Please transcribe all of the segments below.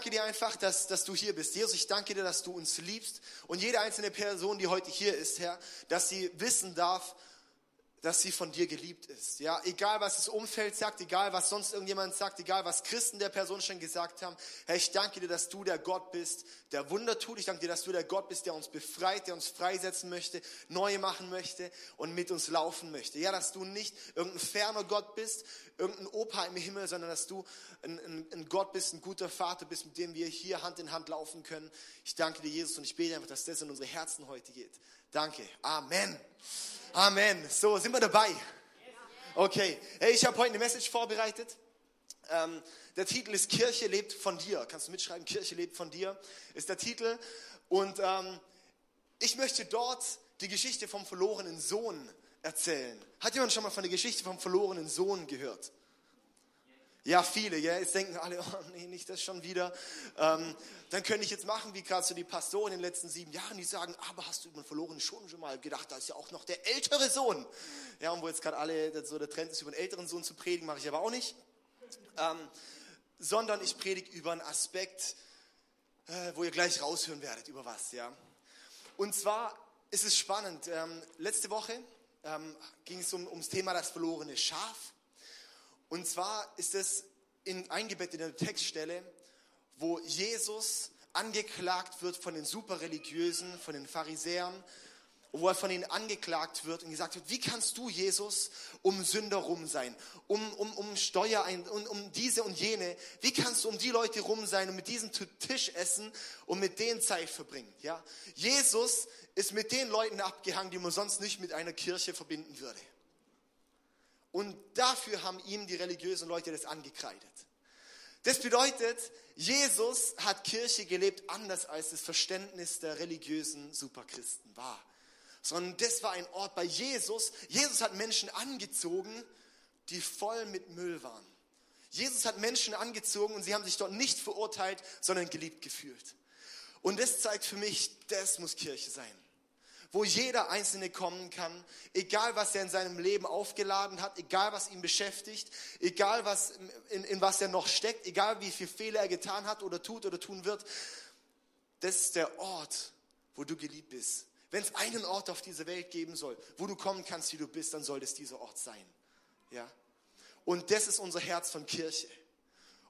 Danke dir einfach, dass, dass du hier bist. Jesus, ich danke dir, dass du uns liebst. Und jede einzelne Person, die heute hier ist, Herr, dass sie wissen darf, dass sie von dir geliebt ist. Ja, egal was das Umfeld sagt, egal was sonst irgendjemand sagt, egal was Christen der Person schon gesagt haben. Herr, ich danke dir, dass du der Gott bist, der Wunder tut. Ich danke dir, dass du der Gott bist, der uns befreit, der uns freisetzen möchte, neu machen möchte und mit uns laufen möchte. Ja, dass du nicht irgendein ferner Gott bist, irgendein Opa im Himmel, sondern dass du ein, ein, ein Gott bist, ein guter Vater bist, mit dem wir hier Hand in Hand laufen können. Ich danke dir, Jesus, und ich bete einfach, dass das in unsere Herzen heute geht. Danke. Amen. Amen. So, sind wir dabei? Okay. Hey, ich habe heute eine Message vorbereitet. Ähm, der Titel ist Kirche lebt von dir. Kannst du mitschreiben? Kirche lebt von dir ist der Titel. Und ähm, ich möchte dort die Geschichte vom verlorenen Sohn erzählen. Hat jemand schon mal von der Geschichte vom verlorenen Sohn gehört? Ja, viele, ja. Jetzt denken alle, oh nee, nicht das schon wieder. Ähm, dann könnte ich jetzt machen, wie gerade so die Pastoren in den letzten sieben Jahren, die sagen, aber hast du über den verlorenen schon schon mal gedacht, da ist ja auch noch der ältere Sohn. Ja, und wo jetzt gerade alle, so der Trend ist, über den älteren Sohn zu predigen, mache ich aber auch nicht. Ähm, sondern ich predige über einen Aspekt, äh, wo ihr gleich raushören werdet, über was, ja. Und zwar ist es spannend. Ähm, letzte Woche ähm, ging es um, ums Thema das verlorene Schaf. Und zwar ist es in, eingebettet in der Textstelle, wo Jesus angeklagt wird von den Superreligiösen, von den Pharisäern, wo er von ihnen angeklagt wird und gesagt wird, wie kannst du, Jesus, um Sünder rum sein, um, um, um Steuer, um, um diese und jene, wie kannst du um die Leute rum sein und mit diesen Tisch essen und mit denen Zeit verbringen? Ja? Jesus ist mit den Leuten abgehangen, die man sonst nicht mit einer Kirche verbinden würde. Und dafür haben ihm die religiösen Leute das angekreidet. Das bedeutet, Jesus hat Kirche gelebt anders als das Verständnis der religiösen Superchristen war. Sondern das war ein Ort bei Jesus. Jesus hat Menschen angezogen, die voll mit Müll waren. Jesus hat Menschen angezogen und sie haben sich dort nicht verurteilt, sondern geliebt gefühlt. Und das zeigt für mich, das muss Kirche sein wo jeder Einzelne kommen kann, egal was er in seinem Leben aufgeladen hat, egal was ihn beschäftigt, egal was, in, in was er noch steckt, egal wie viele Fehler er getan hat oder tut oder tun wird. Das ist der Ort, wo du geliebt bist. Wenn es einen Ort auf dieser Welt geben soll, wo du kommen kannst, wie du bist, dann soll es dieser Ort sein. Ja? Und das ist unser Herz von Kirche.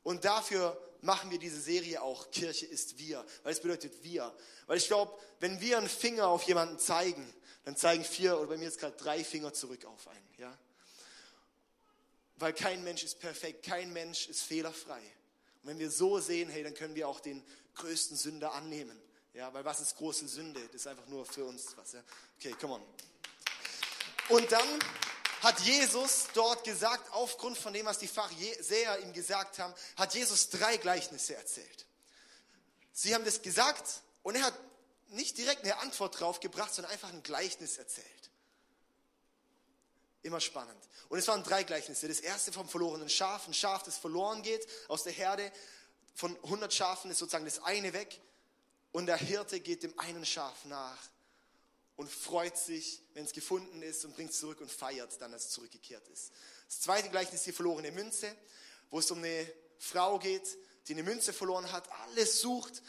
Und dafür machen wir diese Serie auch, Kirche ist wir, weil es bedeutet wir. Weil ich glaube, wenn wir einen Finger auf jemanden zeigen, dann zeigen vier oder bei mir jetzt gerade drei Finger zurück auf einen. Ja? Weil kein Mensch ist perfekt, kein Mensch ist fehlerfrei. Und wenn wir so sehen, hey, dann können wir auch den größten Sünder annehmen. Ja, weil was ist große Sünde? Das ist einfach nur für uns was. Ja? Okay, come on. Und dann hat Jesus dort gesagt, aufgrund von dem, was die Pharisäer ihm gesagt haben, hat Jesus drei Gleichnisse erzählt. Sie haben das gesagt und er hat nicht direkt eine Antwort drauf gebracht, sondern einfach ein Gleichnis erzählt. Immer spannend. Und es waren drei Gleichnisse. Das erste vom verlorenen Schaf, ein Schaf, das verloren geht aus der Herde. Von 100 Schafen ist sozusagen das eine weg und der Hirte geht dem einen Schaf nach und freut sich, wenn es gefunden ist und bringt es zurück und feiert dann, dass es zurückgekehrt ist. Das zweite Gleichnis ist die verlorene Münze, wo es um eine Frau geht, die eine Münze verloren hat, alles sucht,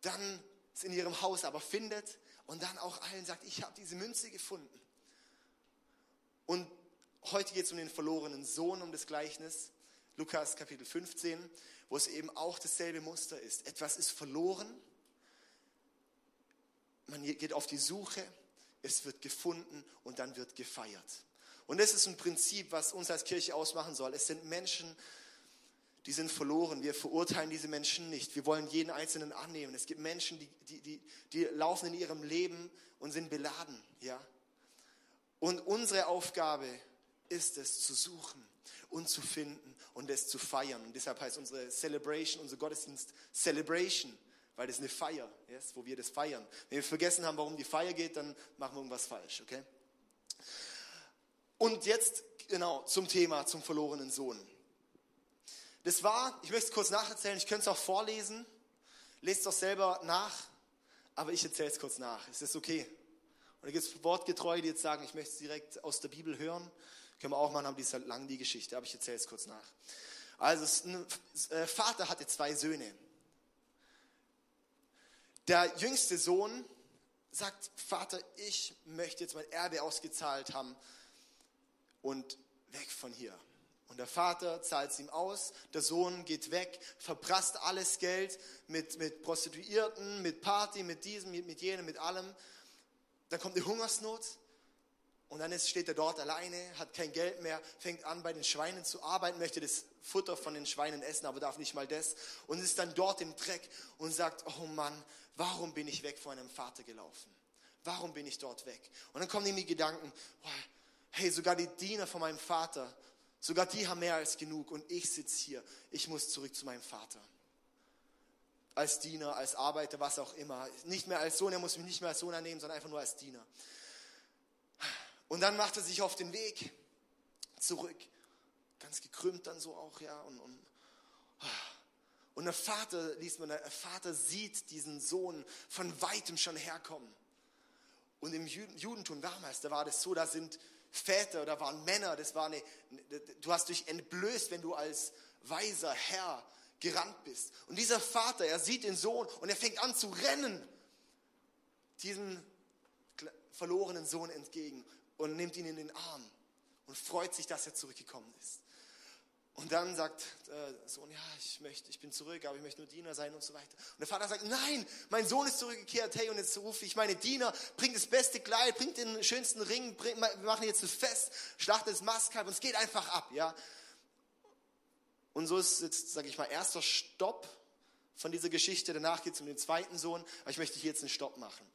dann es in ihrem Haus aber findet und dann auch allen sagt, ich habe diese Münze gefunden. Und heute geht es um den verlorenen Sohn, um das Gleichnis, Lukas Kapitel 15, wo es eben auch dasselbe Muster ist. Etwas ist verloren, man geht auf die Suche, es wird gefunden und dann wird gefeiert. Und das ist ein Prinzip, was uns als Kirche ausmachen soll. Es sind Menschen, die sind verloren. Wir verurteilen diese Menschen nicht. Wir wollen jeden Einzelnen annehmen. Es gibt Menschen, die, die, die, die laufen in ihrem Leben und sind beladen. Ja? Und unsere Aufgabe ist es zu suchen und zu finden und es zu feiern. Und deshalb heißt unsere Celebration, unser Gottesdienst Celebration weil das ist eine Feier, yes, wo wir das feiern. Wenn wir vergessen haben, warum die Feier geht, dann machen wir irgendwas falsch, okay? Und jetzt genau zum Thema, zum verlorenen Sohn. Das war, ich möchte es kurz nacherzählen, ich könnte es auch vorlesen, lest es doch selber nach, aber ich erzähle es kurz nach. Ist das okay? Und da gibt es Wortgetreue, die jetzt sagen, ich möchte es direkt aus der Bibel hören. Können wir auch machen, haben die ist halt lang die Geschichte, aber ich erzähle es kurz nach. Also, ein äh, Vater hatte zwei Söhne. Der jüngste Sohn sagt, Vater, ich möchte jetzt mein Erbe ausgezahlt haben und weg von hier. Und der Vater zahlt es ihm aus, der Sohn geht weg, verprasst alles Geld mit, mit Prostituierten, mit Party, mit diesem, mit, mit jenem, mit allem. Dann kommt die Hungersnot und dann ist, steht er dort alleine, hat kein Geld mehr, fängt an bei den Schweinen zu arbeiten, möchte das Futter von den Schweinen essen, aber darf nicht mal das und ist dann dort im Dreck und sagt, oh Mann, warum bin ich weg von meinem Vater gelaufen? Warum bin ich dort weg? Und dann kommen ihm die Gedanken, hey, sogar die Diener von meinem Vater, sogar die haben mehr als genug und ich sitze hier, ich muss zurück zu meinem Vater als Diener, als Arbeiter, was auch immer. Nicht mehr als Sohn, er muss mich nicht mehr als Sohn annehmen, sondern einfach nur als Diener. Und dann macht er sich auf den Weg zurück. Ganz gekrümmt dann so auch, ja. Und, und, und der Vater, liest man, der Vater sieht diesen Sohn von weitem schon herkommen. Und im Judentum damals, da war das so, da sind Väter, da waren Männer, das war eine, du hast dich entblößt, wenn du als weiser Herr gerannt bist. Und dieser Vater, er sieht den Sohn und er fängt an zu rennen, diesem verlorenen Sohn entgegen und nimmt ihn in den Arm und freut sich, dass er zurückgekommen ist. Und dann sagt der Sohn, ja, ich möchte, ich bin zurück, aber ich möchte nur Diener sein und so weiter. Und der Vater sagt, nein, mein Sohn ist zurückgekehrt, hey, und jetzt rufe ich meine Diener, bringt das beste Kleid, bringt den schönsten Ring, bring, wir machen jetzt ein Fest, schlachtet das Mastkalb und es geht einfach ab, ja. Und so ist jetzt, sage ich mal, erster Stopp von dieser Geschichte. Danach geht es um den zweiten Sohn, aber ich möchte hier jetzt einen Stopp machen.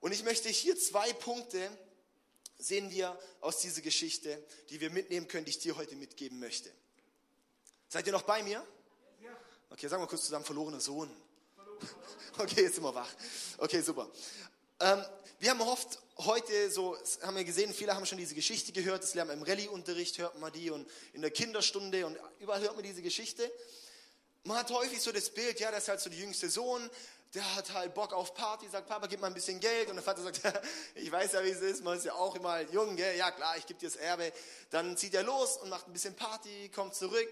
Und ich möchte hier zwei Punkte sehen wir aus dieser Geschichte, die wir mitnehmen können, die ich dir heute mitgeben möchte. Seid ihr noch bei mir? Okay, sagen wir kurz zusammen, verlorener Sohn. Okay, jetzt sind wir wach. Okay, super. Ähm, wir haben oft heute so, haben wir gesehen, viele haben schon diese Geschichte gehört, das lernen wir im Rallye-Unterricht, hört man die und in der Kinderstunde und überall hört man diese Geschichte. Man hat häufig so das Bild, ja, das ist halt so der jüngste Sohn, der hat halt Bock auf Party, sagt, Papa, gib mal ein bisschen Geld. Und der Vater sagt, ich weiß ja, wie es ist, man ist ja auch immer jung, gell? ja klar, ich gebe dir das Erbe. Dann zieht er los und macht ein bisschen Party, kommt zurück.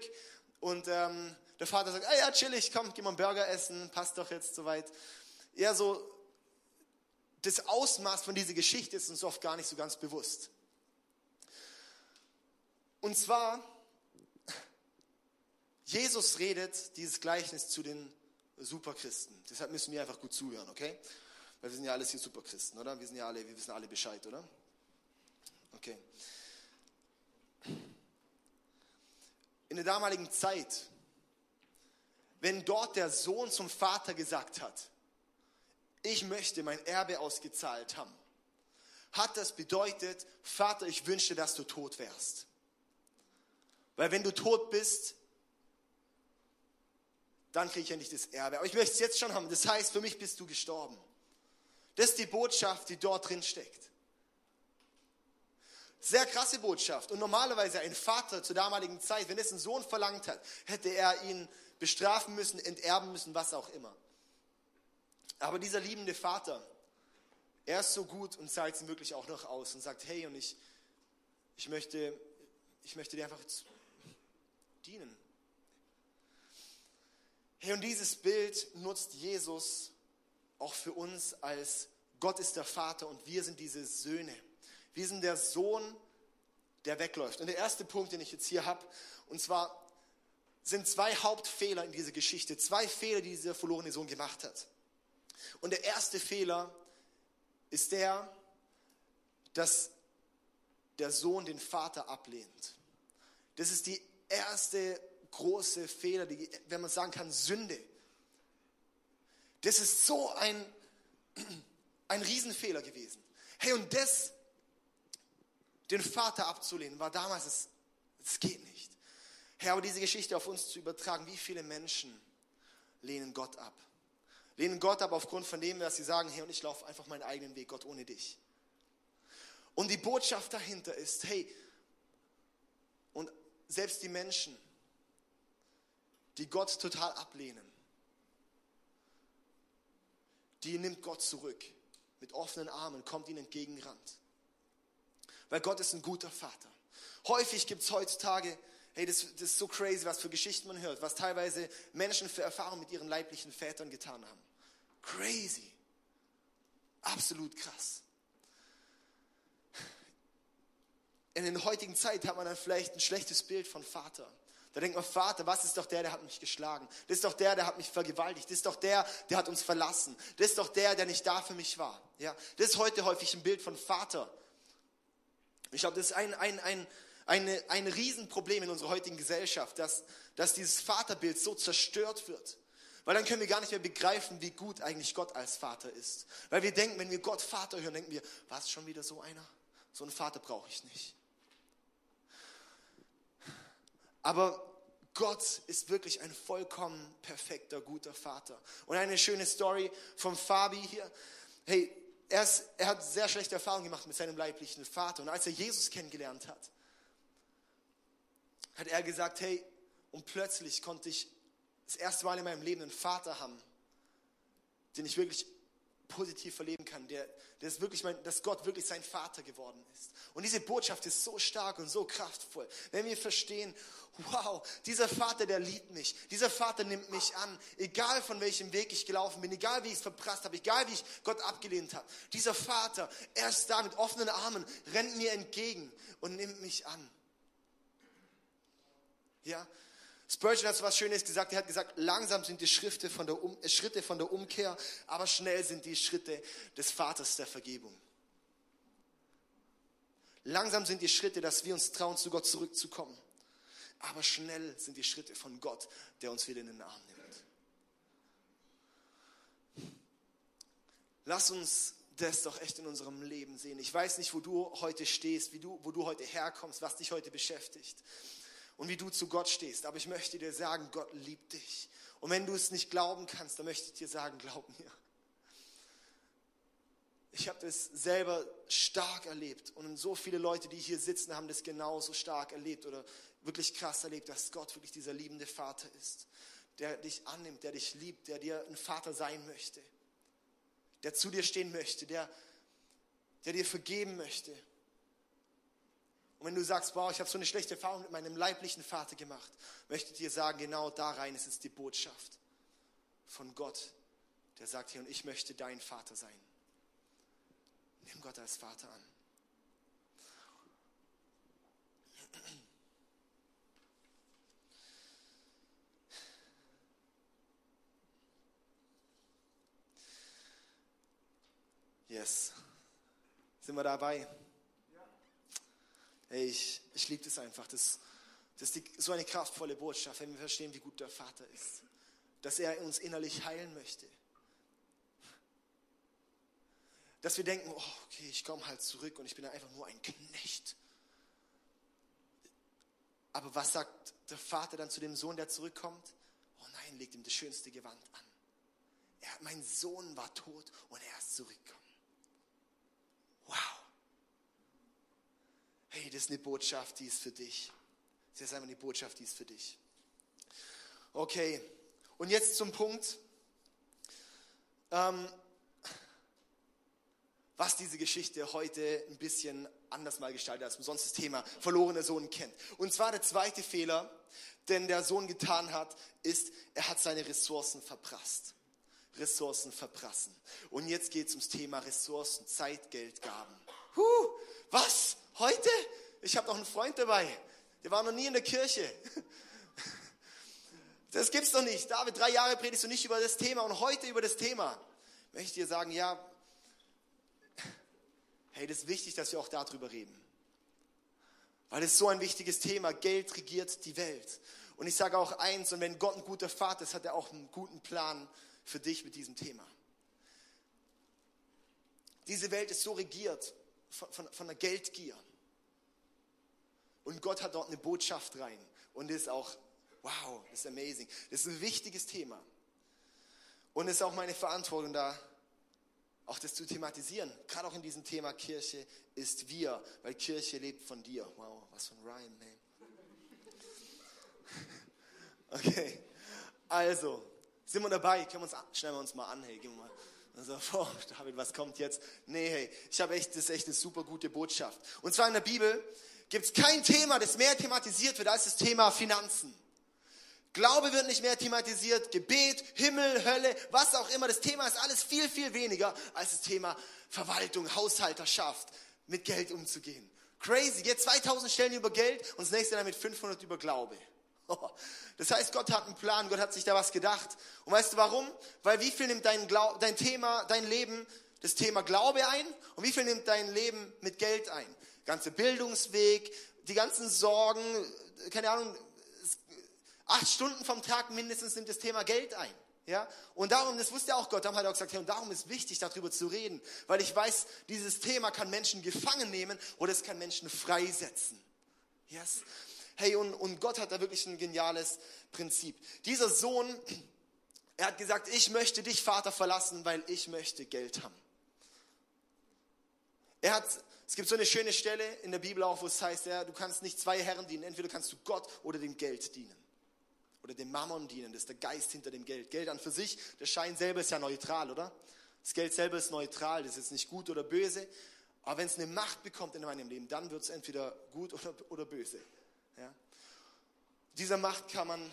Und ähm, der Vater sagt, ah ja, chillig, komm, geh mal einen Burger essen, passt doch jetzt soweit. Ja, so, das Ausmaß von dieser Geschichte ist uns oft gar nicht so ganz bewusst. Und zwar, Jesus redet dieses Gleichnis zu den Superchristen. Deshalb müssen wir einfach gut zuhören, okay? Weil wir sind ja alles hier Superchristen, oder? Wir sind ja alle, wir wissen alle Bescheid, oder? Okay. In der damaligen Zeit, wenn dort der Sohn zum Vater gesagt hat, ich möchte mein Erbe ausgezahlt haben, hat das bedeutet, Vater, ich wünschte, dass du tot wärst. Weil wenn du tot bist, dann kriege ich ja nicht das Erbe. Aber ich möchte es jetzt schon haben. Das heißt, für mich bist du gestorben. Das ist die Botschaft, die dort drin steckt. Sehr krasse Botschaft. Und normalerweise ein Vater zur damaligen Zeit, wenn es ein Sohn verlangt hat, hätte er ihn bestrafen müssen, enterben müssen, was auch immer. Aber dieser liebende Vater, er ist so gut und zahlt es wirklich auch noch aus und sagt, hey, und ich, ich, möchte, ich möchte dir einfach dienen. Hey, und dieses Bild nutzt Jesus auch für uns als Gott ist der Vater und wir sind diese Söhne. Wir sind der Sohn, der wegläuft. Und der erste Punkt, den ich jetzt hier habe, und zwar sind zwei Hauptfehler in dieser Geschichte, zwei Fehler, die dieser verlorene Sohn gemacht hat. Und der erste Fehler ist der, dass der Sohn den Vater ablehnt. Das ist die erste große Fehler, die, wenn man sagen kann, Sünde. Das ist so ein, ein Riesenfehler gewesen. Hey, und das, den Vater abzulehnen, war damals, es, es geht nicht. Hey, aber diese Geschichte auf uns zu übertragen, wie viele Menschen lehnen Gott ab? Lehnen Gott ab aufgrund von dem, dass sie sagen, hey, und ich laufe einfach meinen eigenen Weg, Gott ohne dich. Und die Botschaft dahinter ist, hey, und selbst die Menschen, die Gott total ablehnen, die nimmt Gott zurück mit offenen Armen, kommt ihnen entgegengerannt. Weil Gott ist ein guter Vater. Häufig gibt es heutzutage, hey, das, das ist so crazy, was für Geschichten man hört, was teilweise Menschen für Erfahrungen mit ihren leiblichen Vätern getan haben. Crazy. Absolut krass. In der heutigen Zeit hat man dann vielleicht ein schlechtes Bild von Vater. Da denkt man, Vater, was ist doch der, der hat mich geschlagen? Das ist doch der, der hat mich vergewaltigt. Das ist doch der, der hat uns verlassen. Das ist doch der, der nicht da für mich war. Ja, das ist heute häufig ein Bild von Vater. Ich glaube, das ist ein, ein, ein, eine, ein Riesenproblem in unserer heutigen Gesellschaft, dass, dass dieses Vaterbild so zerstört wird. Weil dann können wir gar nicht mehr begreifen, wie gut eigentlich Gott als Vater ist. Weil wir denken, wenn wir Gott Vater hören, denken wir, war es schon wieder so einer? So einen Vater brauche ich nicht. Aber Gott ist wirklich ein vollkommen perfekter, guter Vater. Und eine schöne Story vom Fabi hier. Hey, er, ist, er hat sehr schlechte Erfahrungen gemacht mit seinem leiblichen Vater. Und als er Jesus kennengelernt hat, hat er gesagt, hey, und plötzlich konnte ich das erste Mal in meinem Leben einen Vater haben, den ich wirklich positiv verleben kann, der, der ist wirklich mein, dass Gott wirklich sein Vater geworden ist. Und diese Botschaft ist so stark und so kraftvoll, wenn wir verstehen, wow, dieser Vater, der liebt mich, dieser Vater nimmt mich an, egal von welchem Weg ich gelaufen bin, egal wie ich es verprasst habe, egal wie ich Gott abgelehnt habe. Dieser Vater, er ist da mit offenen Armen, rennt mir entgegen und nimmt mich an. Ja, Spurgeon hat so was Schönes gesagt. Er hat gesagt, langsam sind die Schritte von der um, Schritte von der Umkehr, aber schnell sind die Schritte des Vaters der Vergebung. Langsam sind die Schritte, dass wir uns trauen, zu Gott zurückzukommen. Aber schnell sind die Schritte von Gott, der uns wieder in den Arm nimmt. Lass uns das doch echt in unserem Leben sehen. Ich weiß nicht, wo du heute stehst, wie du, wo du heute herkommst, was dich heute beschäftigt und wie du zu Gott stehst. Aber ich möchte dir sagen, Gott liebt dich. Und wenn du es nicht glauben kannst, dann möchte ich dir sagen, glaub mir. Ich habe das selber stark erlebt und so viele Leute, die hier sitzen, haben das genauso stark erlebt oder wirklich krass erlebt, dass Gott wirklich dieser liebende Vater ist, der dich annimmt, der dich liebt, der dir ein Vater sein möchte, der zu dir stehen möchte, der, der dir vergeben möchte, und wenn du sagst, wow, ich habe so eine schlechte Erfahrung mit meinem leiblichen Vater gemacht, möchte ich dir sagen, genau da rein ist es die Botschaft von Gott, der sagt hier, und ich möchte dein Vater sein. Nimm Gott als Vater an. Yes. Sind wir dabei? Hey, ich, ich liebe das einfach. Das, das ist die, so eine kraftvolle Botschaft, wenn wir verstehen, wie gut der Vater ist. Dass er uns innerlich heilen möchte. Dass wir denken, oh, okay, ich komme halt zurück und ich bin einfach nur ein Knecht. Aber was sagt der Vater dann zu dem Sohn, der zurückkommt? Oh nein, legt ihm das schönste Gewand an. Er, mein Sohn war tot und er ist zurückgekommen. Wow hey, das ist eine Botschaft, die ist für dich. Das ist einfach eine Botschaft, die ist für dich. Okay, und jetzt zum Punkt, ähm, was diese Geschichte heute ein bisschen anders mal gestaltet, als man sonst das Thema verlorener Sohn kennt. Und zwar der zweite Fehler, den der Sohn getan hat, ist, er hat seine Ressourcen verprasst. Ressourcen verprassen. Und jetzt geht es ums Thema Ressourcen, Zeit, Geld, Gaben. Huh, was? Heute? Ich habe noch einen Freund dabei. Der war noch nie in der Kirche. Das gibt's doch nicht. David, drei Jahre predigst du nicht über das Thema und heute über das Thema. Möchte ich dir sagen, ja, hey, das ist wichtig, dass wir auch darüber reden. Weil es so ein wichtiges Thema. Geld regiert die Welt. Und ich sage auch eins, und wenn Gott ein guter Vater ist, hat er auch einen guten Plan für dich mit diesem Thema. Diese Welt ist so regiert von, von, von der Geldgier. Und Gott hat dort eine Botschaft rein. Und ist auch, wow, das ist amazing. Das ist ein wichtiges Thema. Und es ist auch meine Verantwortung da, auch das zu thematisieren. Gerade auch in diesem Thema Kirche ist wir, weil Kirche lebt von dir. Wow, was für ein Rhyme, man. Okay, also, sind wir dabei? Können wir uns, schnell wir uns mal an, hey, gehen wir mal. Also, oh, David, was kommt jetzt? Nee, hey, ich habe echt, das ist echt eine super gute Botschaft. Und zwar in der Bibel gibt es kein Thema, das mehr thematisiert wird als das Thema Finanzen. Glaube wird nicht mehr thematisiert, Gebet, Himmel, Hölle, was auch immer. Das Thema ist alles viel, viel weniger als das Thema Verwaltung, Haushalterschaft, mit Geld umzugehen. Crazy. Jetzt 2000 Stellen über Geld und das nächste dann mit 500 über Glaube. Das heißt, Gott hat einen Plan, Gott hat sich da was gedacht. Und weißt du warum? Weil wie viel nimmt dein, Glau dein Thema, dein Leben das Thema Glaube ein und wie viel nimmt dein Leben mit Geld ein? Ganze Bildungsweg, die ganzen Sorgen, keine Ahnung, acht Stunden vom Tag mindestens nimmt das Thema Geld ein. Ja? Und darum, das wusste auch Gott, darum hat er auch gesagt, hey, und darum ist wichtig, darüber zu reden, weil ich weiß, dieses Thema kann Menschen gefangen nehmen oder es kann Menschen freisetzen. Yes? Hey, und, und Gott hat da wirklich ein geniales Prinzip. Dieser Sohn, er hat gesagt, ich möchte dich, Vater, verlassen, weil ich möchte Geld haben. Er hat, es gibt so eine schöne Stelle in der Bibel auch, wo es heißt, ja, du kannst nicht zwei Herren dienen, entweder kannst du Gott oder dem Geld dienen. Oder dem Mammon dienen, das ist der Geist hinter dem Geld. Geld an für sich, der Schein selber ist ja neutral, oder? Das Geld selber ist neutral, das ist jetzt nicht gut oder böse. Aber wenn es eine Macht bekommt in meinem Leben, dann wird es entweder gut oder, oder böse. Ja? Dieser Macht kann man,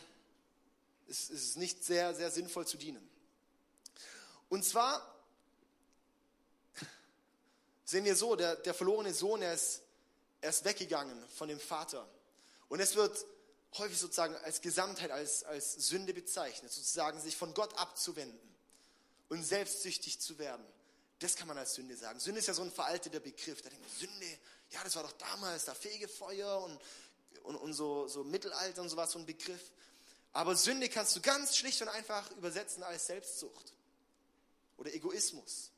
es ist nicht sehr, sehr sinnvoll zu dienen. Und zwar sehen wir so, der, der verlorene Sohn, er ist, er ist weggegangen von dem Vater. Und es wird häufig sozusagen als Gesamtheit, als, als Sünde bezeichnet, sozusagen sich von Gott abzuwenden und selbstsüchtig zu werden. Das kann man als Sünde sagen. Sünde ist ja so ein veralteter Begriff. Da denkt man, Sünde, ja, das war doch damals da Fegefeuer und, und, und so, so Mittelalter und sowas, so ein Begriff. Aber Sünde kannst du ganz schlicht und einfach übersetzen als Selbstsucht oder Egoismus.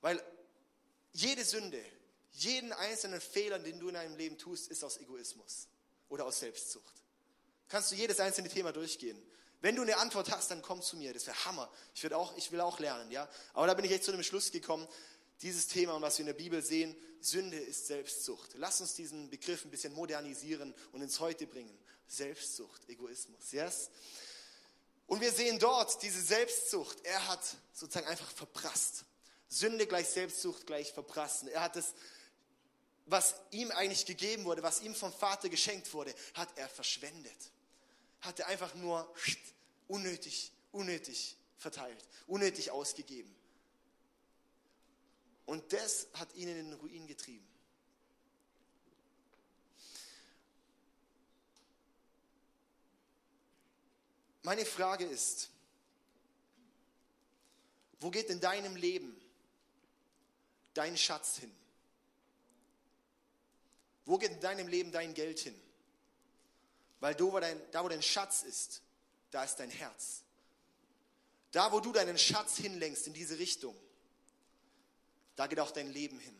Weil jede Sünde, jeden einzelnen Fehler, den du in deinem Leben tust, ist aus Egoismus oder aus Selbstsucht. Kannst du jedes einzelne Thema durchgehen. Wenn du eine Antwort hast, dann komm zu mir. Das wäre Hammer. Ich, will auch, ich will auch lernen, ja. Aber da bin ich echt zu einem Schluss gekommen. Dieses Thema und was wir in der Bibel sehen, Sünde ist Selbstsucht. Lass uns diesen Begriff ein bisschen modernisieren und ins Heute bringen. Selbstsucht, Egoismus, yes? Und wir sehen dort diese Selbstsucht. Er hat sozusagen einfach verprasst. Sünde gleich Selbstsucht gleich verprassen. Er hat es, was ihm eigentlich gegeben wurde, was ihm vom Vater geschenkt wurde, hat er verschwendet. Hat er einfach nur unnötig, unnötig verteilt, unnötig ausgegeben. Und das hat ihn in den Ruin getrieben. Meine Frage ist, wo geht in deinem Leben dein Schatz hin? Wo geht in deinem Leben dein Geld hin? Weil da wo, dein, da, wo dein Schatz ist, da ist dein Herz. Da, wo du deinen Schatz hinlenkst in diese Richtung, da geht auch dein Leben hin.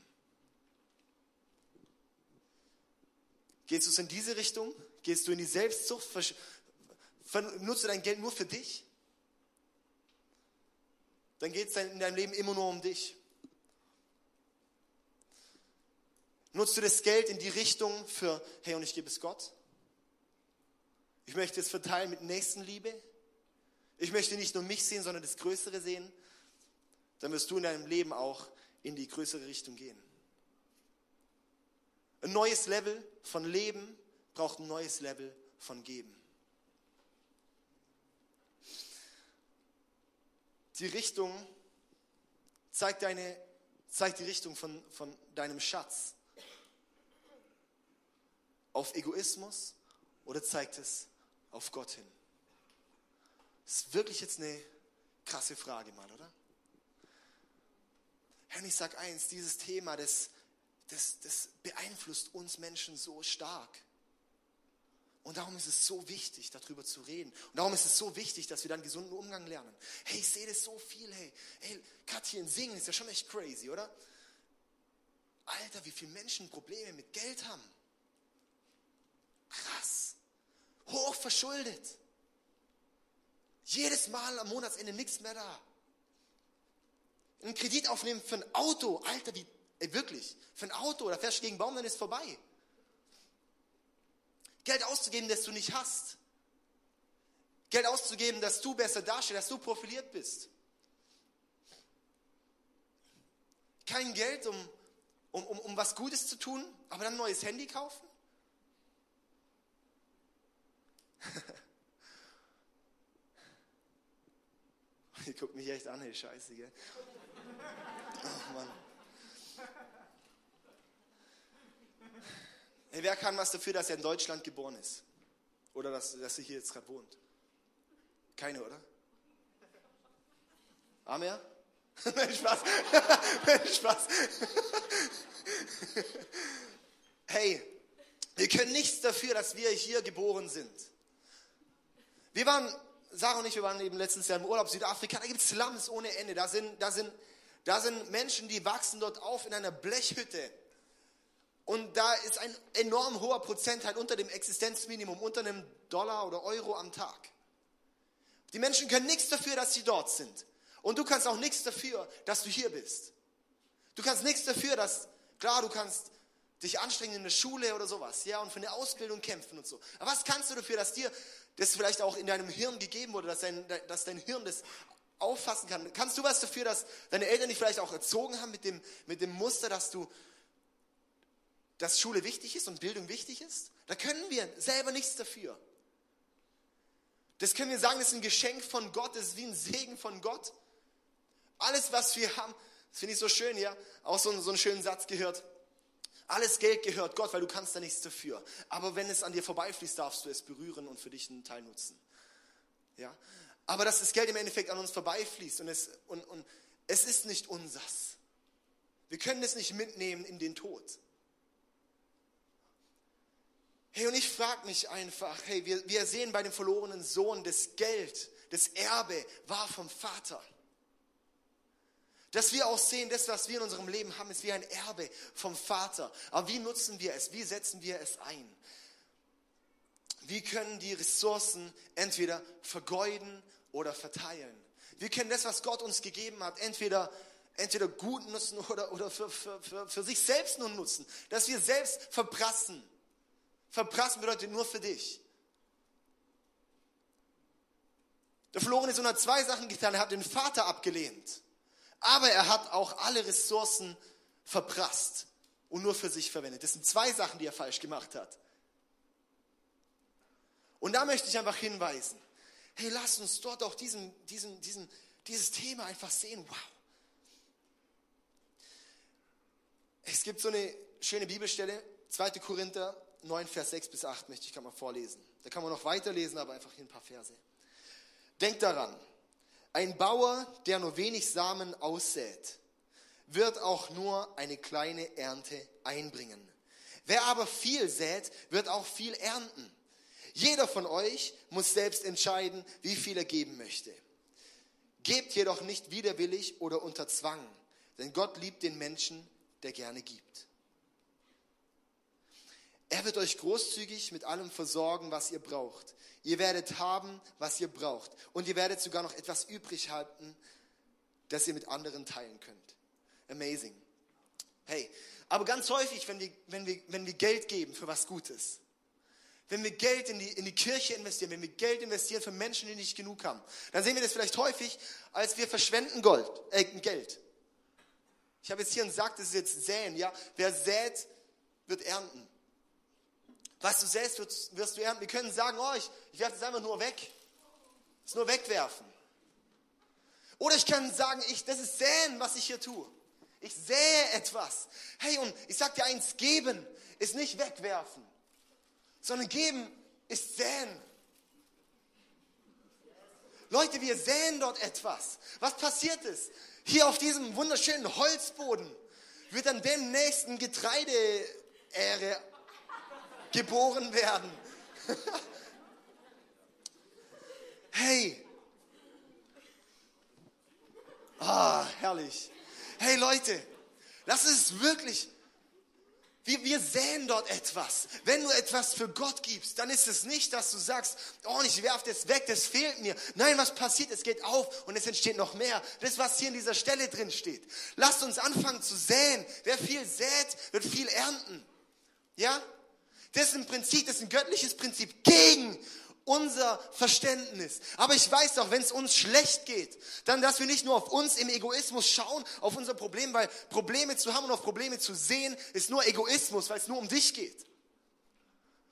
Gehst du es in diese Richtung? Gehst du in die Selbstzucht? Nutzt du dein Geld nur für dich? Dann geht es in deinem Leben immer nur um dich. Nutzt du das Geld in die Richtung für, hey, und ich gebe es Gott? Ich möchte es verteilen mit Nächstenliebe. Ich möchte nicht nur mich sehen, sondern das Größere sehen. Dann wirst du in deinem Leben auch in die größere Richtung gehen. Ein neues Level von Leben braucht ein neues Level von Geben. Die Richtung zeigt, deine, zeigt die Richtung von, von deinem Schatz. Auf Egoismus oder zeigt es auf Gott hin? Das ist wirklich jetzt eine krasse Frage mal, oder? Herr, ich sage eins, dieses Thema, das, das, das beeinflusst uns Menschen so stark. Und darum ist es so wichtig, darüber zu reden. Und darum ist es so wichtig, dass wir dann gesunden Umgang lernen. Hey, ich sehe das so viel, hey. Hey, Katjen, singen ist ja schon echt crazy, oder? Alter, wie viele Menschen Probleme mit Geld haben. Krass. Hoch verschuldet. Jedes Mal am Monatsende nichts mehr da einen Kredit aufnehmen für ein Auto, Alter, wie, ey, wirklich, für ein Auto, da fährst du gegen Baum, dann ist vorbei. Geld auszugeben, das du nicht hast. Geld auszugeben, dass du besser dastehst, dass du profiliert bist. Kein Geld, um, um, um, um was Gutes zu tun, aber dann ein neues Handy kaufen? guckt mich echt an, hey, scheiße, gell? Oh Mann. Hey, wer kann was dafür, dass er in Deutschland geboren ist? Oder dass, dass er hier jetzt gerade wohnt? Keine, oder? Amen? Nein, Spaß. Spaß. hey, wir können nichts dafür, dass wir hier geboren sind. Wir waren, Sarah und ich, wir waren eben letztes Jahr im Urlaub Südafrika, da gibt es Slums ohne Ende. Da sind, da, sind, da sind Menschen, die wachsen dort auf in einer Blechhütte. Und da ist ein enorm hoher Prozentteil unter dem Existenzminimum, unter einem Dollar oder Euro am Tag. Die Menschen können nichts dafür, dass sie dort sind. Und du kannst auch nichts dafür, dass du hier bist. Du kannst nichts dafür, dass, klar, du kannst dich anstrengen in der Schule oder sowas, ja, und für eine Ausbildung kämpfen und so. Aber was kannst du dafür, dass dir das vielleicht auch in deinem Hirn gegeben wurde, dass dein, dass dein Hirn das auffassen kann? Kannst du was dafür, dass deine Eltern dich vielleicht auch erzogen haben mit dem, mit dem Muster, dass du, dass Schule wichtig ist und Bildung wichtig ist? Da können wir selber nichts dafür. Das können wir sagen, das ist ein Geschenk von Gott, das ist wie ein Segen von Gott. Alles, was wir haben, das finde ich so schön, ja, auch so, so einen schönen Satz gehört. Alles Geld gehört Gott, weil du kannst da nichts dafür. Aber wenn es an dir vorbeifließt, darfst du es berühren und für dich einen Teil nutzen. Ja? Aber dass das Geld im Endeffekt an uns vorbeifließt und es, und, und es ist nicht unsers. Wir können es nicht mitnehmen in den Tod. Hey, und ich frage mich einfach, hey, wir, wir sehen bei dem verlorenen Sohn, das Geld, das Erbe war vom Vater. Dass wir auch sehen, das, was wir in unserem Leben haben, ist wie ein Erbe vom Vater. Aber wie nutzen wir es? Wie setzen wir es ein? Wie können die Ressourcen entweder vergeuden oder verteilen? Wir können das, was Gott uns gegeben hat, entweder, entweder gut nutzen oder, oder für, für, für, für sich selbst nur nutzen. Dass wir selbst verprassen. Verprassen bedeutet nur für dich. Der verlorene Sohn hat zwei Sachen getan. Er hat den Vater abgelehnt. Aber er hat auch alle Ressourcen verprasst und nur für sich verwendet. Das sind zwei Sachen, die er falsch gemacht hat. Und da möchte ich einfach hinweisen. Hey, lass uns dort auch diesen, diesen, diesen, dieses Thema einfach sehen. Wow. Es gibt so eine schöne Bibelstelle, 2. Korinther 9, Vers 6 bis 8 möchte ich gerade mal vorlesen. Da kann man noch weiterlesen, aber einfach hier ein paar Verse. Denkt daran, ein Bauer, der nur wenig Samen aussät, wird auch nur eine kleine Ernte einbringen. Wer aber viel sät, wird auch viel ernten. Jeder von euch muss selbst entscheiden, wie viel er geben möchte. Gebt jedoch nicht widerwillig oder unter Zwang, denn Gott liebt den Menschen, der gerne gibt. Er wird euch großzügig mit allem versorgen, was ihr braucht. Ihr werdet haben, was ihr braucht. Und ihr werdet sogar noch etwas übrig halten, das ihr mit anderen teilen könnt. Amazing. Hey, aber ganz häufig, wenn wir, wenn wir, wenn wir Geld geben für was Gutes, wenn wir Geld in die, in die Kirche investieren, wenn wir Geld investieren für Menschen, die nicht genug haben, dann sehen wir das vielleicht häufig, als wir verschwenden Gold, äh, Geld. Ich habe jetzt hier einen Sack, das ist jetzt säen, ja. Wer sät, wird ernten. Was du säst, wirst, wirst du ernten. Wir können sagen, oh, ich, ich werfe es einfach nur weg. Das ist nur wegwerfen. Oder ich kann sagen, ich, das ist säen, was ich hier tue. Ich sähe etwas. Hey, und ich sag dir eins, geben ist nicht wegwerfen, sondern geben ist säen. Leute, wir säen dort etwas. Was passiert ist? Hier auf diesem wunderschönen Holzboden wird dann demnächst ein Getreideähre geboren werden. hey. Ah, herrlich. Hey Leute, lass es wirklich. Wir, wir säen dort etwas. Wenn du etwas für Gott gibst, dann ist es nicht, dass du sagst, oh, ich werfe das weg, das fehlt mir. Nein, was passiert? Es geht auf und es entsteht noch mehr. Das, was hier in dieser Stelle drin steht. Lasst uns anfangen zu säen. Wer viel sät, wird viel ernten. Ja? Das ist ein Prinzip, das ist ein göttliches Prinzip gegen unser Verständnis. Aber ich weiß auch, wenn es uns schlecht geht, dann, dass wir nicht nur auf uns im Egoismus schauen, auf unser Problem, weil Probleme zu haben und auf Probleme zu sehen, ist nur Egoismus, weil es nur um dich geht.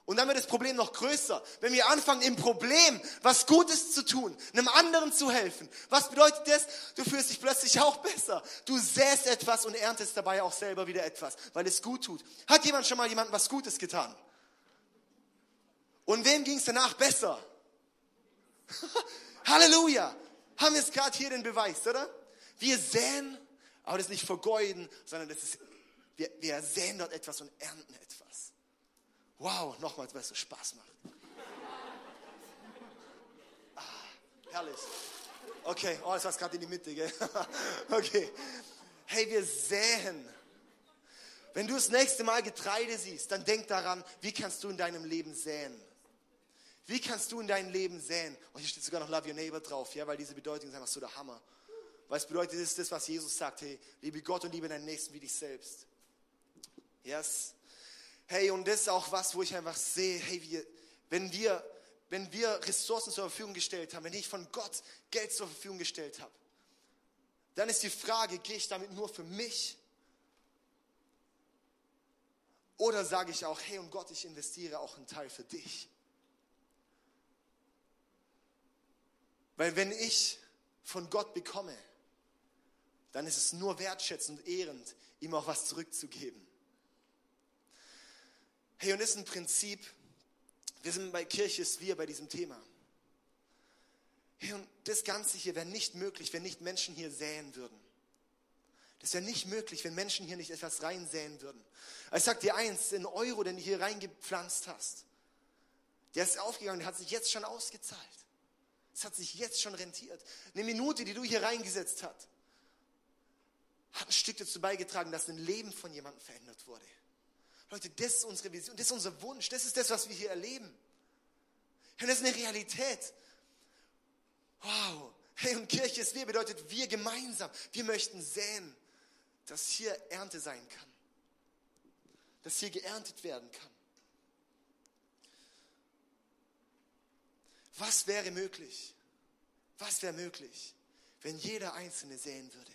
Und dann wird das Problem noch größer. Wenn wir anfangen, im Problem was Gutes zu tun, einem anderen zu helfen. Was bedeutet das? Du fühlst dich plötzlich auch besser. Du säst etwas und erntest dabei auch selber wieder etwas, weil es gut tut. Hat jemand schon mal jemandem was Gutes getan? Und wem ging es danach besser? Halleluja! Haben wir jetzt gerade hier den Beweis, oder? Wir säen, aber das ist nicht vergeuden, sondern das ist, wir, wir säen dort etwas und ernten etwas. Wow, nochmals, weil es so Spaß macht. Ah, herrlich. Okay, oh, das war gerade in die Mitte, gell? Okay. Hey, wir säen. Wenn du das nächste Mal Getreide siehst, dann denk daran, wie kannst du in deinem Leben säen? Wie kannst du in deinem Leben säen? Und hier steht sogar noch Love Your Neighbor drauf, ja, weil diese Bedeutung ist einfach so der Hammer. Weil es bedeutet, das ist das, was Jesus sagt, hey, liebe Gott und liebe deinen Nächsten wie dich selbst. Yes. Hey, und das ist auch was, wo ich einfach sehe, hey, wir, wenn wir, wenn wir Ressourcen zur Verfügung gestellt haben, wenn ich von Gott Geld zur Verfügung gestellt habe, dann ist die Frage, gehe ich damit nur für mich? Oder sage ich auch, hey und Gott, ich investiere auch einen Teil für dich? Weil wenn ich von Gott bekomme, dann ist es nur wertschätzend und ehrend, ihm auch was zurückzugeben. Hey, und das ist ein Prinzip, wir sind bei Kirche ist wir bei diesem Thema. Hey, und das Ganze hier wäre nicht möglich, wenn nicht Menschen hier säen würden. Das wäre nicht möglich, wenn Menschen hier nicht etwas reinsäen würden. Ich sag dir eins, den Euro, den du hier reingepflanzt hast, der ist aufgegangen, der hat sich jetzt schon ausgezahlt. Es hat sich jetzt schon rentiert. Eine Minute, die du hier reingesetzt hast, hat ein Stück dazu beigetragen, dass ein Leben von jemandem verändert wurde. Leute, das ist unsere Vision, das ist unser Wunsch, das ist das, was wir hier erleben. Und das ist eine Realität. Wow. Hey, und Kirche ist wir bedeutet wir gemeinsam. Wir möchten säen, dass hier Ernte sein kann. Dass hier geerntet werden kann. Was wäre möglich? Was wäre möglich, wenn jeder Einzelne säen würde?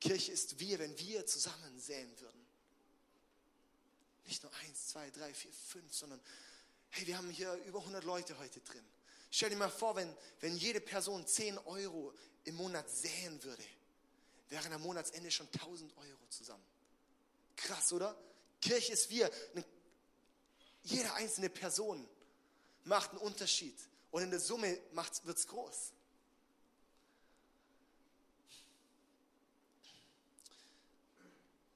Kirche ist wir, wenn wir zusammen säen würden. Nicht nur eins, zwei, drei, vier, fünf, sondern hey, wir haben hier über 100 Leute heute drin. Stell dir mal vor, wenn, wenn jede Person 10 Euro im Monat säen würde, wären am Monatsende schon 1000 Euro zusammen. Krass, oder? Kirche ist wir. Jede einzelne Person macht einen Unterschied. Und in der Summe wird es groß.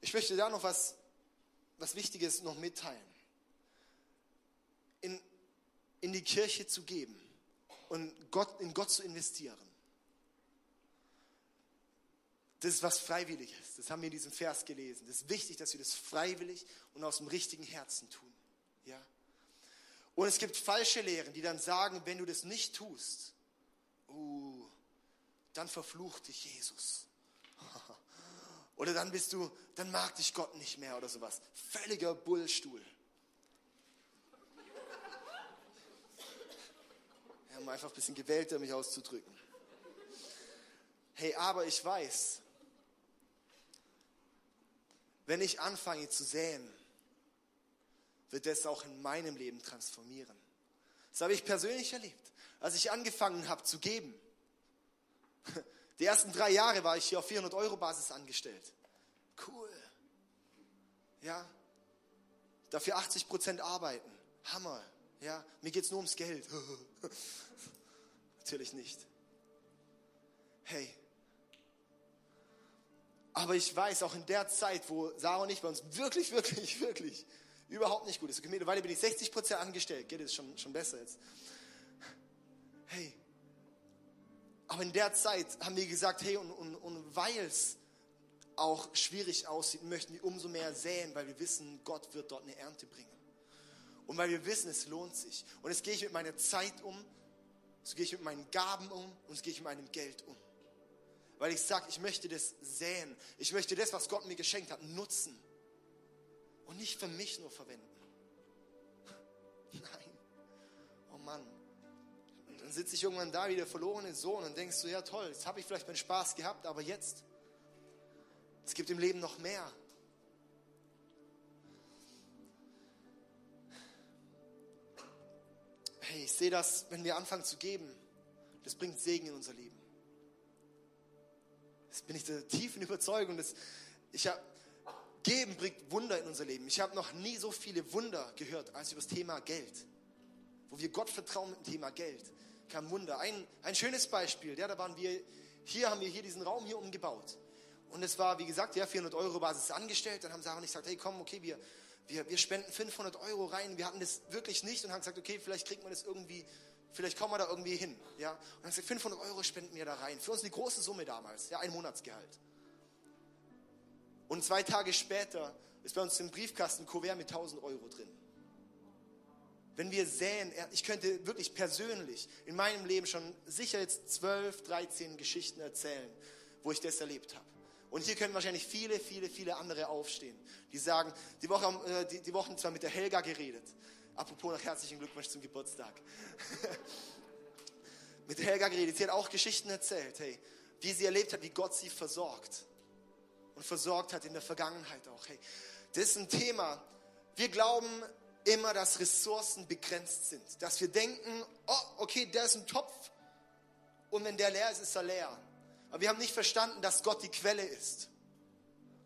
Ich möchte da noch was, was Wichtiges noch mitteilen. In, in die Kirche zu geben und Gott, in Gott zu investieren. Das ist was Freiwilliges. Das haben wir in diesem Vers gelesen. Das ist wichtig, dass wir das freiwillig und aus dem richtigen Herzen tun. Ja? Und es gibt falsche Lehren, die dann sagen, wenn du das nicht tust, uh, dann verflucht dich Jesus. Oder dann bist du, dann mag dich Gott nicht mehr oder sowas. Völliger Bullstuhl. Ja, um einfach ein bisschen gewählter mich auszudrücken. Hey, aber ich weiß, wenn ich anfange zu säen, wird es auch in meinem Leben transformieren. Das habe ich persönlich erlebt, als ich angefangen habe zu geben. Die ersten drei Jahre war ich hier auf 400 Euro Basis angestellt. Cool. Ja. Dafür 80 Prozent arbeiten. Hammer. Ja. Mir geht es nur ums Geld. Natürlich nicht. Hey. Aber ich weiß, auch in der Zeit, wo Sarah und ich bei uns wirklich, wirklich, wirklich überhaupt nicht gut ist. Mittlerweile bin ich 60 Prozent angestellt. Geht es schon, schon besser jetzt. Hey. Aber in der Zeit haben wir gesagt, hey, und, und, und weil es auch schwierig aussieht, möchten wir umso mehr säen, weil wir wissen, Gott wird dort eine Ernte bringen. Und weil wir wissen, es lohnt sich. Und jetzt gehe ich mit meiner Zeit um, so gehe ich mit meinen Gaben um und so gehe ich mit meinem Geld um. Weil ich sage, ich möchte das säen. Ich möchte das, was Gott mir geschenkt hat, nutzen und nicht für mich nur verwenden. Nein. Oh Mann. Und dann sitze ich irgendwann da wie der verlorene Sohn und denkst du, so, ja toll, jetzt habe ich vielleicht meinen Spaß gehabt, aber jetzt, es gibt im Leben noch mehr. Hey, ich sehe das, wenn wir anfangen zu geben, das bringt Segen in unser Leben. Das bin ich der tiefen Überzeugung. Dass ich habe Geben bringt Wunder in unser Leben. Ich habe noch nie so viele Wunder gehört als über das Thema Geld. Wo wir Gott vertrauen mit dem Thema Geld. Kam Wunder. Ein, ein schönes Beispiel. Ja, da waren wir, hier haben wir hier diesen Raum hier umgebaut. Und es war, wie gesagt, ja, 400 Euro Basis angestellt. Dann haben Sarah und ich gesagt, hey komm, okay, wir, wir, wir spenden 500 Euro rein. Wir hatten das wirklich nicht und haben gesagt, okay, vielleicht kriegt man das irgendwie, vielleicht kommen wir da irgendwie hin. Ja? Und dann haben gesagt, 500 Euro spenden wir da rein. Für uns eine große Summe damals, ja, ein Monatsgehalt. Und zwei Tage später ist bei uns im Briefkasten ein Kuvert mit 1000 Euro drin. Wenn wir säen, ich könnte wirklich persönlich in meinem Leben schon sicher jetzt 12, 13 Geschichten erzählen, wo ich das erlebt habe. Und hier können wahrscheinlich viele, viele, viele andere aufstehen, die sagen, die Woche, äh, die, die Wochen zwar mit der Helga geredet. Apropos noch herzlichen Glückwunsch zum Geburtstag. mit der Helga geredet. Sie hat auch Geschichten erzählt, hey, wie sie erlebt hat, wie Gott sie versorgt. Und versorgt hat in der Vergangenheit auch. Hey, das ist ein Thema. Wir glauben immer, dass Ressourcen begrenzt sind. Dass wir denken, oh, okay, der ist ein Topf. Und wenn der leer ist, ist er leer. Aber wir haben nicht verstanden, dass Gott die Quelle ist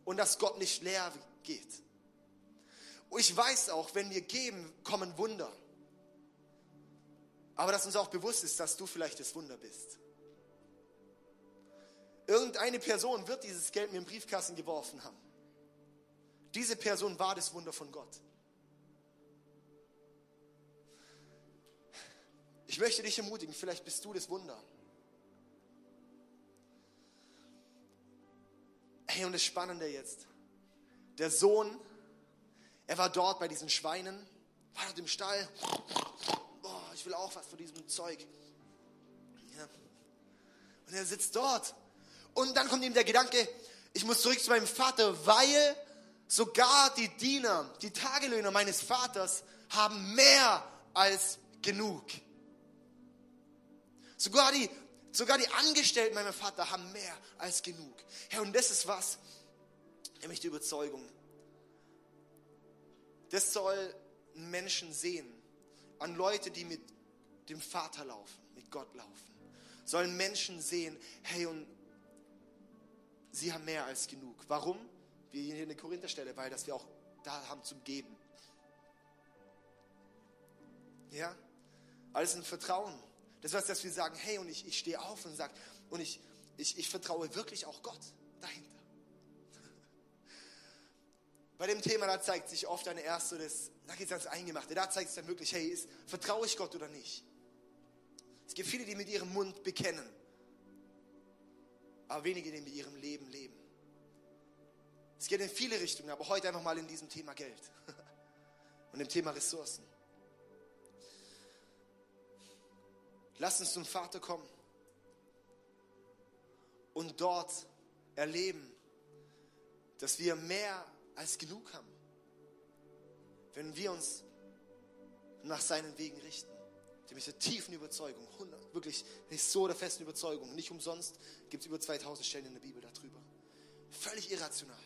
und dass Gott nicht leer geht. Und ich weiß auch, wenn wir geben, kommen Wunder. Aber dass uns auch bewusst ist, dass du vielleicht das Wunder bist. Irgendeine Person wird dieses Geld mir im Briefkasten geworfen haben. Diese Person war das Wunder von Gott. Ich möchte dich ermutigen, vielleicht bist du das Wunder. Hey, und das Spannende jetzt, der Sohn, er war dort bei diesen Schweinen, war dort im Stall. Boah, ich will auch was von diesem Zeug. Ja. Und er sitzt dort. Und dann kommt ihm der Gedanke, ich muss zurück zu meinem Vater, weil sogar die Diener, die Tagelöhner meines Vaters haben mehr als genug. Sogar die Sogar die Angestellten meiner Vater haben mehr als genug. Herr, und das ist was, nämlich die Überzeugung. Das soll Menschen sehen, an Leute, die mit dem Vater laufen, mit Gott laufen. Sollen Menschen sehen, hey, und sie haben mehr als genug. Warum? Wir hier in der Korintherstelle, weil das wir auch da haben zum Geben. Ja? Alles ein Vertrauen. Das heißt, dass wir sagen, hey, und ich, ich stehe auf und sage, und ich, ich, ich vertraue wirklich auch Gott dahinter. Bei dem Thema, da zeigt sich oft eine erste, das, da geht es ans Eingemachte, da zeigt es dann wirklich, hey, ist, vertraue ich Gott oder nicht? Es gibt viele, die mit ihrem Mund bekennen, aber wenige, die mit ihrem Leben leben. Es geht in viele Richtungen, aber heute einfach mal in diesem Thema Geld und dem Thema Ressourcen. Lass uns zum Vater kommen und dort erleben, dass wir mehr als genug haben, wenn wir uns nach seinen Wegen richten. Ich bin der tiefen Überzeugung, 100, wirklich nicht so der festen Überzeugung. Nicht umsonst gibt es über 2000 Stellen in der Bibel darüber. Völlig irrational,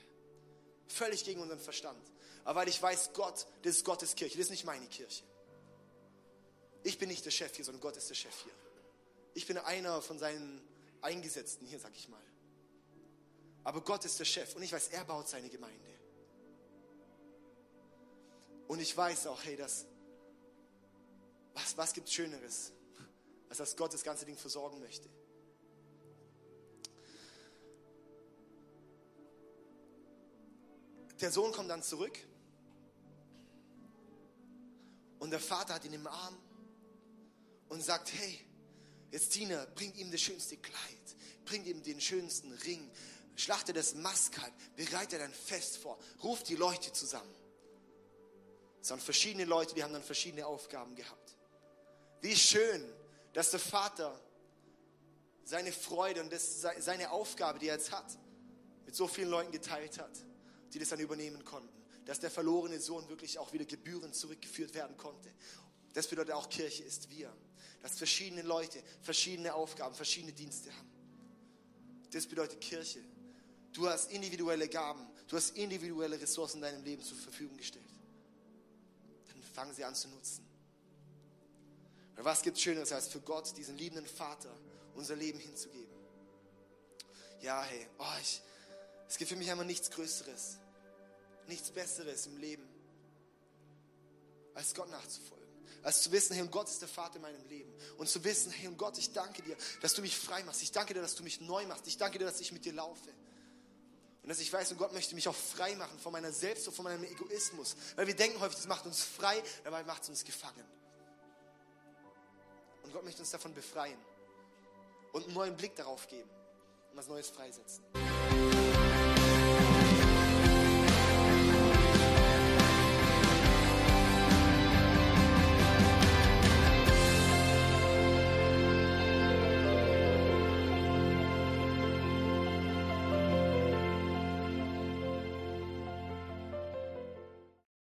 völlig gegen unseren Verstand. Aber weil ich weiß, Gott, das ist Gottes Kirche, das ist nicht meine Kirche. Ich bin nicht der Chef hier, sondern Gott ist der Chef hier. Ich bin einer von seinen Eingesetzten hier, sag ich mal. Aber Gott ist der Chef und ich weiß, er baut seine Gemeinde. Und ich weiß auch, hey, das, was, was gibt Schöneres, als dass Gott das ganze Ding versorgen möchte. Der Sohn kommt dann zurück und der Vater hat ihn im Arm und sagt, hey, jetzt Tina, bringt ihm das schönste Kleid, bringt ihm den schönsten Ring, schlachte das Maskalb, bereitet ein Fest vor, ruft die Leute zusammen. Es waren verschiedene Leute, die haben dann verschiedene Aufgaben gehabt. Wie schön, dass der Vater seine Freude und das, seine Aufgabe, die er jetzt hat, mit so vielen Leuten geteilt hat, die das dann übernehmen konnten. Dass der verlorene Sohn wirklich auch wieder gebührend zurückgeführt werden konnte. Das bedeutet auch, Kirche ist wir dass verschiedene Leute verschiedene Aufgaben, verschiedene Dienste haben. Das bedeutet Kirche. Du hast individuelle Gaben, du hast individuelle Ressourcen in deinem Leben zur Verfügung gestellt. Dann fangen sie an zu nutzen. Und was gibt Schöneres, als für Gott, diesen liebenden Vater, unser Leben hinzugeben? Ja, hey, oh, ich, es gibt für mich einfach nichts Größeres, nichts Besseres im Leben, als Gott nachzufolgen. Als zu wissen, hey, und Gott ist der Vater in meinem Leben. Und zu wissen, hey, und Gott, ich danke dir, dass du mich frei machst. Ich danke dir, dass du mich neu machst. Ich danke dir, dass ich mit dir laufe. Und dass ich weiß, und Gott möchte mich auch frei machen von meiner Selbst und von meinem Egoismus. Weil wir denken häufig, das macht uns frei, dabei macht es uns gefangen. Und Gott möchte uns davon befreien und einen neuen Blick darauf geben und was Neues freisetzen.